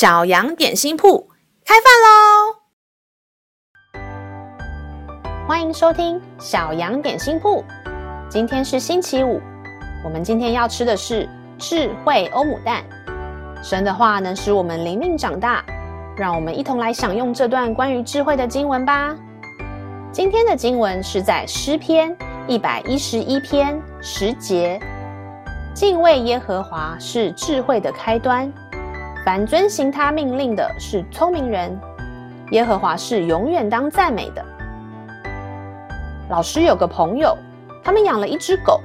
小羊点心铺开饭喽！欢迎收听小羊点心铺。今天是星期五，我们今天要吃的是智慧欧姆蛋。神的话能使我们灵命长大，让我们一同来享用这段关于智慧的经文吧。今天的经文是在诗篇一百一十一篇十节：敬畏耶和华是智慧的开端。凡遵行他命令的是聪明人，耶和华是永远当赞美的。老师有个朋友，他们养了一只狗，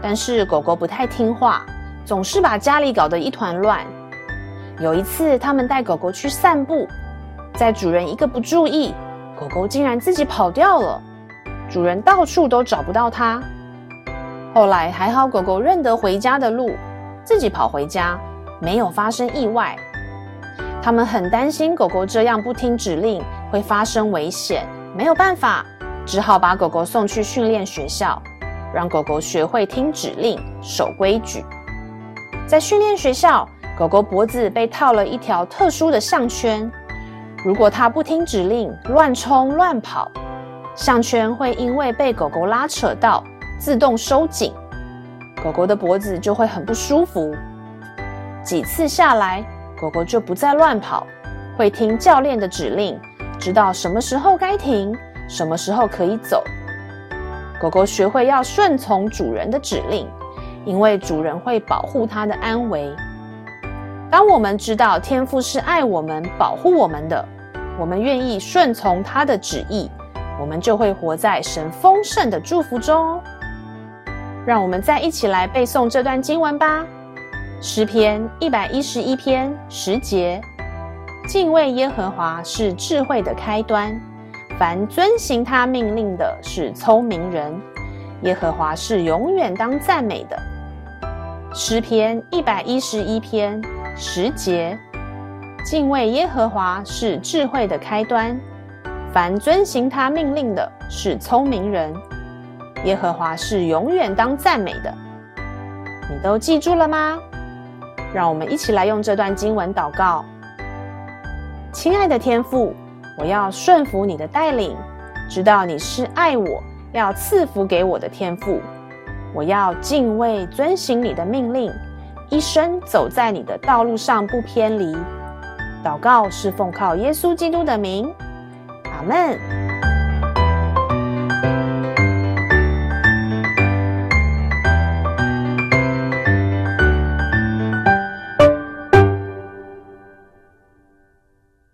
但是狗狗不太听话，总是把家里搞得一团乱。有一次，他们带狗狗去散步，在主人一个不注意，狗狗竟然自己跑掉了，主人到处都找不到它。后来还好，狗狗认得回家的路，自己跑回家。没有发生意外，他们很担心狗狗这样不听指令会发生危险，没有办法，只好把狗狗送去训练学校，让狗狗学会听指令、守规矩。在训练学校，狗狗脖子被套了一条特殊的项圈，如果它不听指令、乱冲乱跑，项圈会因为被狗狗拉扯到自动收紧，狗狗的脖子就会很不舒服。几次下来，狗狗就不再乱跑，会听教练的指令，知道什么时候该停，什么时候可以走。狗狗学会要顺从主人的指令，因为主人会保护它的安危。当我们知道天父是爱我们、保护我们的，我们愿意顺从他的旨意，我们就会活在神丰盛的祝福中哦。让我们再一起来背诵这段经文吧。诗篇一百一十一篇十节：敬畏耶和华是智慧的开端，凡遵行他命令的是聪明人。耶和华是永远当赞美的。诗篇一百一十一篇十节：敬畏耶和华是智慧的开端，凡遵行他命令的是聪明人。耶和华是永远当赞美的。你都记住了吗？让我们一起来用这段经文祷告。亲爱的天父，我要顺服你的带领，知道你是爱我，要赐福给我的天父。我要敬畏遵行你的命令，一生走在你的道路上不偏离。祷告是奉靠耶稣基督的名，阿门。